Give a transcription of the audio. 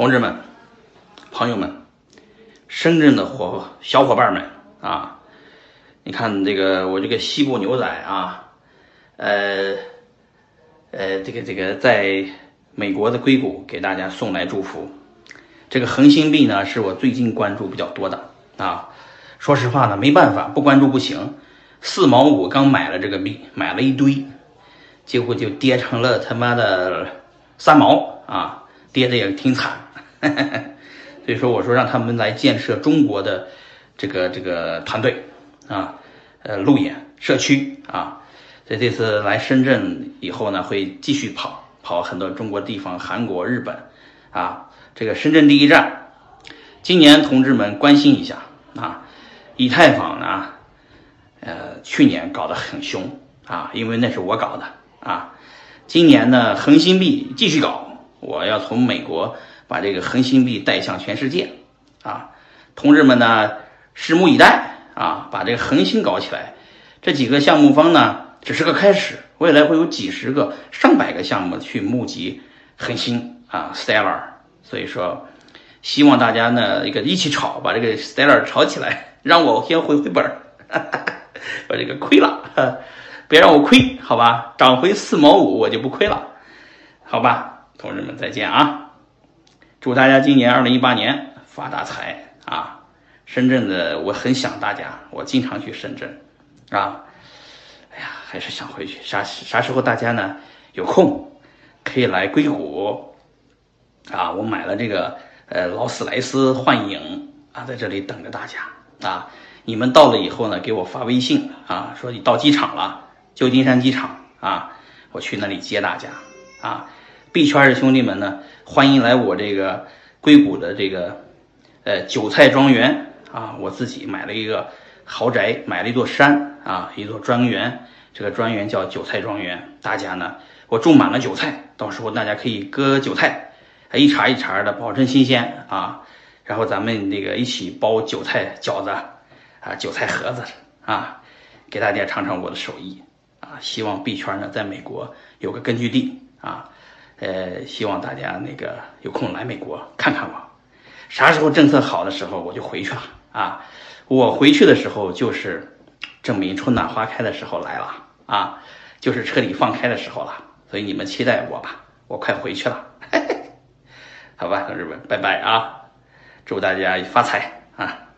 同志们、朋友们、深圳的伙小伙伴们啊，你看这个我这个西部牛仔啊，呃呃，这个这个在美国的硅谷给大家送来祝福。这个恒星币呢，是我最近关注比较多的啊。说实话呢，没办法，不关注不行。四毛五刚买了这个币，买了一堆，结果就跌成了他妈的三毛啊，跌的也挺惨。所以说，我说让他们来建设中国的这个这个团队啊，呃，路演社区啊，所以这次来深圳以后呢，会继续跑跑很多中国地方，韩国、日本啊，这个深圳第一站，今年同志们关心一下啊，以太坊呢，呃，去年搞得很凶啊，因为那是我搞的啊，今年呢，恒星币继续搞，我要从美国。把这个恒星币带向全世界，啊，同志们呢，拭目以待啊！把这个恒星搞起来，这几个项目方呢，只是个开始，未来会有几十个、上百个项目去募集恒星啊，Stellar。所以说，希望大家呢，一个一起炒，把这个 Stellar 炒起来，让我先回回本儿，把这个亏了，别让我亏，好吧？涨回四毛五，我就不亏了，好吧？同志们，再见啊！祝大家今年二零一八年发大财啊！深圳的我很想大家，我经常去深圳啊。哎呀，还是想回去。啥啥时候大家呢有空可以来硅谷啊？我买了这个呃劳斯莱斯幻影啊，在这里等着大家啊。你们到了以后呢，给我发微信啊，说你到机场了，旧金山机场啊，我去那里接大家啊。币圈的兄弟们呢，欢迎来我这个硅谷的这个呃韭菜庄园啊！我自己买了一个豪宅，买了一座山啊，一座庄园。这个庄园叫韭菜庄园。大家呢，我种满了韭菜，到时候大家可以割韭菜，一茬一茬的，保证新鲜啊。然后咱们那个一起包韭菜饺子啊，韭菜盒子啊，给大家尝尝我的手艺啊。希望币圈呢，在美国有个根据地啊。呃，希望大家那个有空来美国看看我，啥时候政策好的时候我就回去了啊！我回去的时候就是证明春暖花开的时候来了啊，就是彻底放开的时候了，所以你们期待我吧，我快回去了，好吧，同志们，拜拜啊！祝大家发财啊！